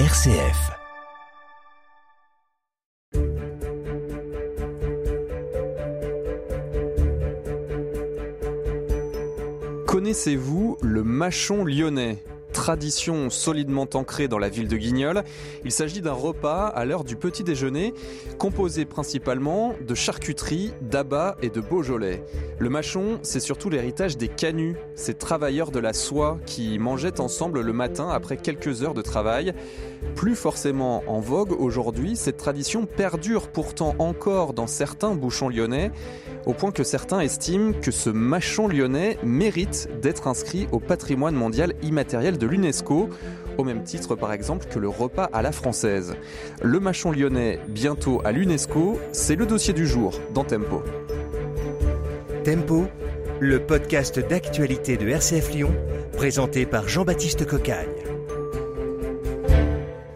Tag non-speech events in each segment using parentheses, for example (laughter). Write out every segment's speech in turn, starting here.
RCF. Connaissez-vous le machon lyonnais? Tradition solidement ancrée dans la ville de Guignol. Il s'agit d'un repas à l'heure du petit déjeuner, composé principalement de charcuterie, d'abats et de Beaujolais. Le machon, c'est surtout l'héritage des canuts, ces travailleurs de la soie qui mangeaient ensemble le matin après quelques heures de travail. Plus forcément en vogue aujourd'hui, cette tradition perdure pourtant encore dans certains bouchons lyonnais, au point que certains estiment que ce machon lyonnais mérite d'être inscrit au patrimoine mondial immatériel de l'UNESCO, au même titre par exemple que le repas à la française. Le machon lyonnais bientôt à l'UNESCO, c'est le dossier du jour dans Tempo. Tempo, le podcast d'actualité de RCF Lyon, présenté par Jean-Baptiste Cocagne.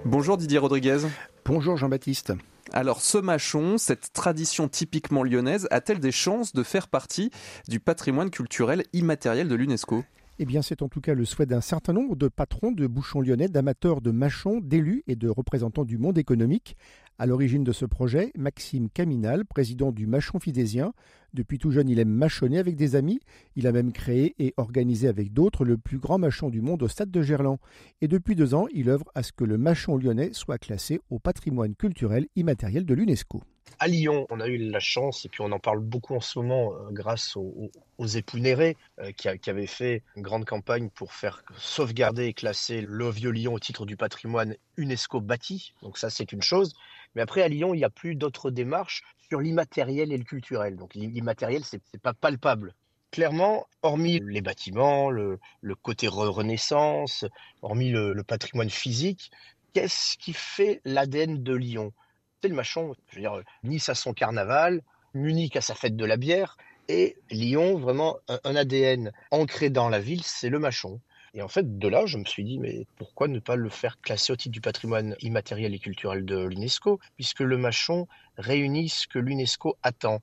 Bonjour Didier Rodriguez. Bonjour Jean-Baptiste. Alors ce machon, cette tradition typiquement lyonnaise, a-t-elle des chances de faire partie du patrimoine culturel immatériel de l'UNESCO? Eh bien, c'est en tout cas le souhait d'un certain nombre de patrons de bouchons lyonnais, d'amateurs de machons, d'élus et de représentants du monde économique. À l'origine de ce projet, Maxime Caminal, président du Machon Fidésien. Depuis tout jeune, il aime machonner avec des amis. Il a même créé et organisé avec d'autres le plus grand machon du monde au stade de Gerland. Et depuis deux ans, il œuvre à ce que le machon lyonnais soit classé au patrimoine culturel immatériel de l'UNESCO. À Lyon, on a eu la chance, et puis on en parle beaucoup en ce moment euh, grâce aux, aux, époux Néré, euh, qui, avaient fait une grande campagne pour faire sauvegarder et classer le vieux Lyon au titre du patrimoine UNESCO bâti. Donc ça, c'est une chose. Mais après, à Lyon, il n'y a plus d'autres démarches sur l'immatériel et le culturel. Donc l'immatériel, c'est n'est pas palpable. Clairement, hormis les bâtiments, le, côté renaissance, hormis le, le patrimoine physique, qu'est-ce qui fait l'ADN de Lyon? C'est le machon. Je veux dire, Nice a son carnaval, Munich a sa fête de la bière, et Lyon, vraiment, un, un ADN ancré dans la ville, c'est le machon. Et en fait, de là, je me suis dit, mais pourquoi ne pas le faire classer au titre du patrimoine immatériel et culturel de l'UNESCO, puisque le machon réunit ce que l'UNESCO attend,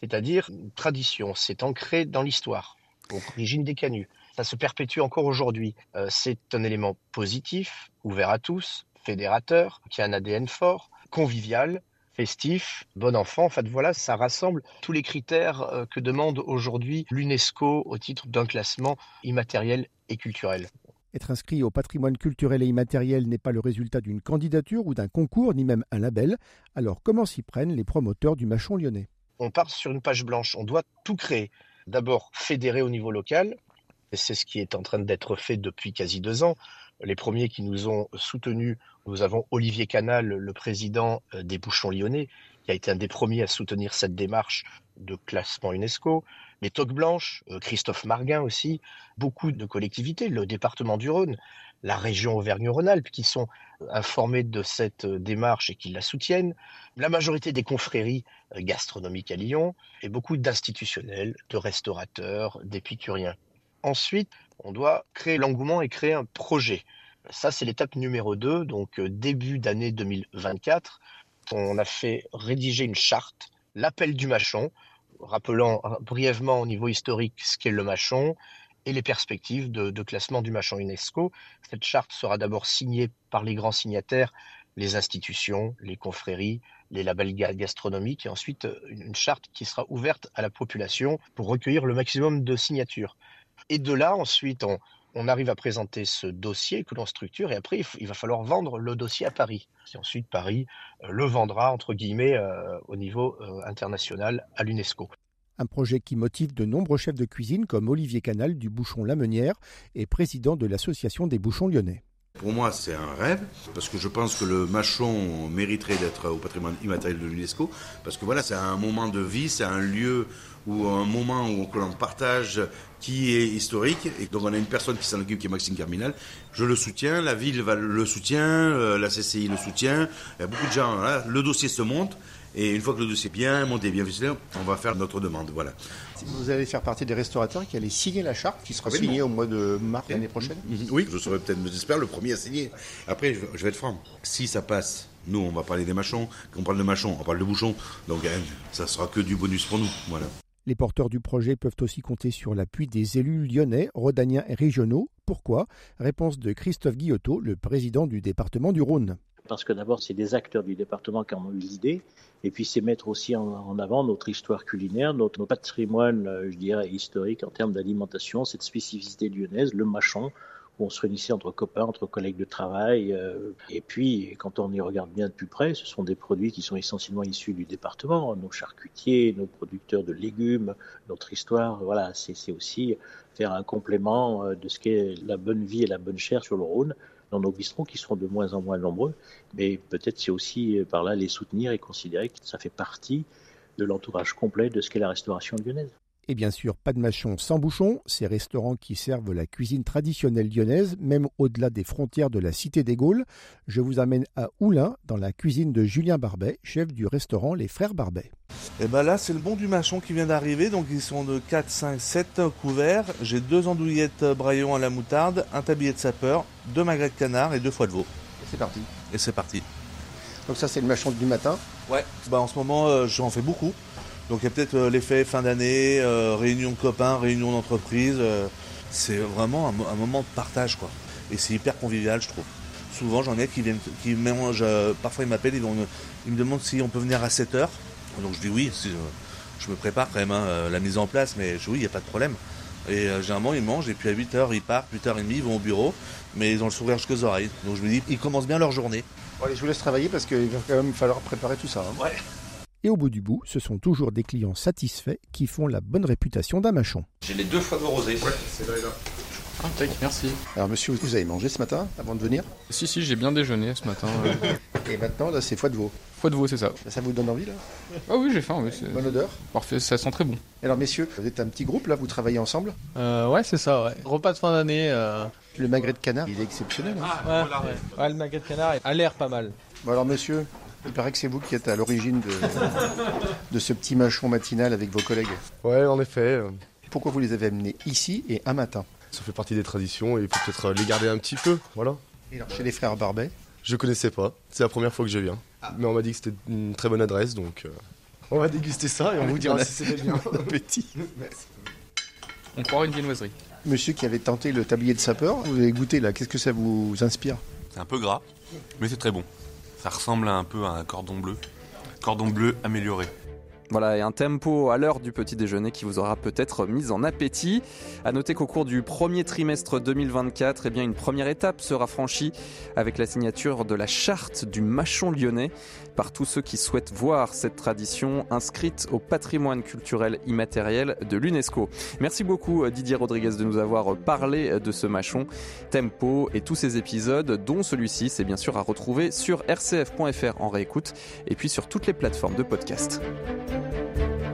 c'est-à-dire une tradition, c'est ancré dans l'histoire, origine des canuts. Ça se perpétue encore aujourd'hui. Euh, c'est un élément positif, ouvert à tous, fédérateur, qui a un ADN fort, convivial, festif, bon enfant. En fait, voilà, ça rassemble tous les critères euh, que demande aujourd'hui l'UNESCO au titre d'un classement immatériel et culturel. Être inscrit au patrimoine culturel et immatériel n'est pas le résultat d'une candidature ou d'un concours, ni même un label. Alors comment s'y prennent les promoteurs du machon lyonnais? On part sur une page blanche, on doit tout créer. D'abord fédérer au niveau local, et c'est ce qui est en train d'être fait depuis quasi deux ans. Les premiers qui nous ont soutenus, nous avons Olivier Canal, le président des Bouchons Lyonnais, qui a été un des premiers à soutenir cette démarche de classement UNESCO. Les Toques Blanches, Christophe Marguin aussi, beaucoup de collectivités, le département du Rhône, la région Auvergne-Rhône-Alpes qui sont informés de cette démarche et qui la soutiennent, la majorité des confréries gastronomiques à Lyon et beaucoup d'institutionnels, de restaurateurs, d'épicuriens. Ensuite, on doit créer l'engouement et créer un projet. Ça, c'est l'étape numéro 2, donc début d'année 2024. On a fait rédiger une charte, l'appel du machon, rappelant brièvement au niveau historique ce qu'est le machon et les perspectives de, de, classement du machon UNESCO. Cette charte sera d'abord signée par les grands signataires, les institutions, les confréries, les labels gastronomiques, et ensuite une charte qui sera ouverte à la population pour recueillir le maximum de signatures. Et de là, ensuite, on, arrive à présenter ce dossier que l'on structure et après, il va falloir vendre le dossier à Paris. Et ensuite, Paris euh, le vendra, entre guillemets, euh, au niveau euh, international à l'UNESCO. Un projet qui motive de nombreux chefs de cuisine comme Olivier Canal du Bouchon Lamenière et président de l'association des bouchons lyonnais. Pour moi, c'est un rêve, parce que je pense que le machon mériterait d'être au patrimoine immatériel de l'UNESCO, parce que voilà, c'est un moment de vie, c'est un lieu ou un moment où l'on partage qui est historique. Et donc on a une personne qui s'en occupe, qui est Maxime Carminal. Je le soutiens, la ville le soutient, euh, la CCI le soutient. Il y a beaucoup de gens. Là, le dossier se monte. Et une fois que le dossier est bien monté, bien ficelé, on va faire notre demande. Voilà. Vous allez faire partie des restaurateurs qui allaient signer la charte, qui sera signée au mois de mars l'année prochaine Oui, je serai peut-être, j'espère, le premier à signer. Après, je vais être franc. Si ça passe, nous, on va parler des machons. Quand on parle de machons, on parle de bouchons. Donc, ça sera que du bonus pour nous. Voilà. Les porteurs du projet peuvent aussi compter sur l'appui des élus lyonnais, rhodaniens et régionaux, Pourquoi? Réponse de Christophe Guillotot, le président du département du Rhône. Parce que d'abord, c'est des acteurs du département qui en ont eu l'idée. Et puis, c'est mettre aussi en, avant notre histoire culinaire, notre, patrimoine, euh, je dirais, historique en termes d'alimentation, cette spécificité lyonnaise, le machon, où on se réunissait entre copains, entre collègues de travail. Euh, et puis, quand on y regarde bien de plus près, ce sont des produits qui sont essentiellement issus du département, nos charcutiers, nos producteurs de légumes, notre histoire. Voilà, c'est aussi faire un complément euh, de ce qu'est la bonne vie et la bonne chair sur le Rhône dans nos bistrots qui seront de moins en moins nombreux. Mais peut-être c'est aussi euh, par là les soutenir et considérer que ça fait partie de l'entourage complet de ce qu'est la restauration lyonnaise. Et bien sûr, pas de machon sans bouchon, ces restaurants qui servent la cuisine traditionnelle lyonnaise, même au-delà des frontières de la Cité des Gaules. Je vous amène à Oulin, dans la cuisine de Julien Barbet, chef du restaurant Les Frères Barbet. Et ben là, c'est le bon du machon qui vient d'arriver, donc ils sont de 4, 5, 7 couverts. J'ai deux andouillettes braillons à la moutarde, un tablier de sapeur, deux magrets de canard et deux foies de veau. Et c'est parti. Et c'est parti. Donc ça, c'est le machon du matin Ouais, bah en ce moment, euh, j'en fais beaucoup. Donc il y a peut-être euh, l'effet fin d'année, euh, réunion de copains, réunion d'entreprise. Euh, c'est vraiment un, moment de partage quoi. Et c'est hyper convivial je trouve. Souvent j'en ai qui viennent, qui mélangent, parfois ils m'appellent, ils, me demandent si on peut venir à 7 heures. Donc je dis oui, je me prépare quand même hein, la mise en place, mais je dis oui, il n'y a pas de problème. Et généralement ils mangent et puis à 8 heures ils partent, 8h30 ils vont au bureau, mais ils ont le sourire jusqu'aux oreilles. Donc je me dis, ils commencent bien leur journée. Bon, allez, je vous laisse travailler parce qu'il va quand même falloir préparer tout ça. Hein. Ouais. Et au bout du bout, ce sont toujours des clients satisfaits qui font la bonne réputation d'un machon. J'ai les deux fois de rosé. Ouais, c'est là et là. Ah, merci. Alors monsieur, vous avez mangé ce matin avant de venir? Si, si, j'ai bien déjeuné ce matin. (laughs) et maintenant, là, c'est foie de veau. Foie de veau, c'est ça. Ça vous donne envie, là? Ah oui, j'ai faim, oui. Bonne odeur? Parfait, ça sent très bon. Alors messieurs, vous êtes un petit groupe, là, vous travaillez ensemble? Euh, Ouais, c'est ça, ouais. Repas de fin d'année. Euh. Le magret de canard, il est exceptionnel. Hein ah, ouais, ouais. le magret de canard a l'air pas mal. Bon alors monsieur, il paraît que c'est vous qui êtes à l'origine de, (laughs) de ce petit machon matinal avec vos collègues. Ouais, en effet. Pourquoi vous les avez amenés ici et un matin? Ça fait partie des traditions et il faut peut-être les garder un petit peu, voilà. Et alors, chez les frères Barbet? Je connaissais pas, c'est la première fois que je viens. Ah. Mais on m'a dit que c'était une très bonne adresse, donc euh, on va déguster ça et on vous dira si c'était bien. (laughs) Petit. On croit une viennoiserie. Monsieur qui avait tenté le tablier de sapeur, vous avez goûté là, qu'est-ce que ça vous inspire? C'est un peu gras, mais c'est très bon. Ça ressemble un peu à un cordon bleu. Cordon bleu amélioré. Voilà, et un tempo à l'heure du petit déjeuner qui vous aura peut-être mis en appétit. À noter qu'au cours du premier trimestre 2024, eh bien, une première étape sera franchie avec la signature de la charte du machon lyonnais par tous ceux qui souhaitent voir cette tradition inscrite au patrimoine culturel immatériel de l'UNESCO. Merci beaucoup euh, Didier Rodriguez de nous avoir parlé de ce machon, tempo et tous ces épisodes, dont celui-ci, c'est bien sûr à retrouver sur rcf.fr en réécoute et puis sur toutes les plateformes de podcast. thank you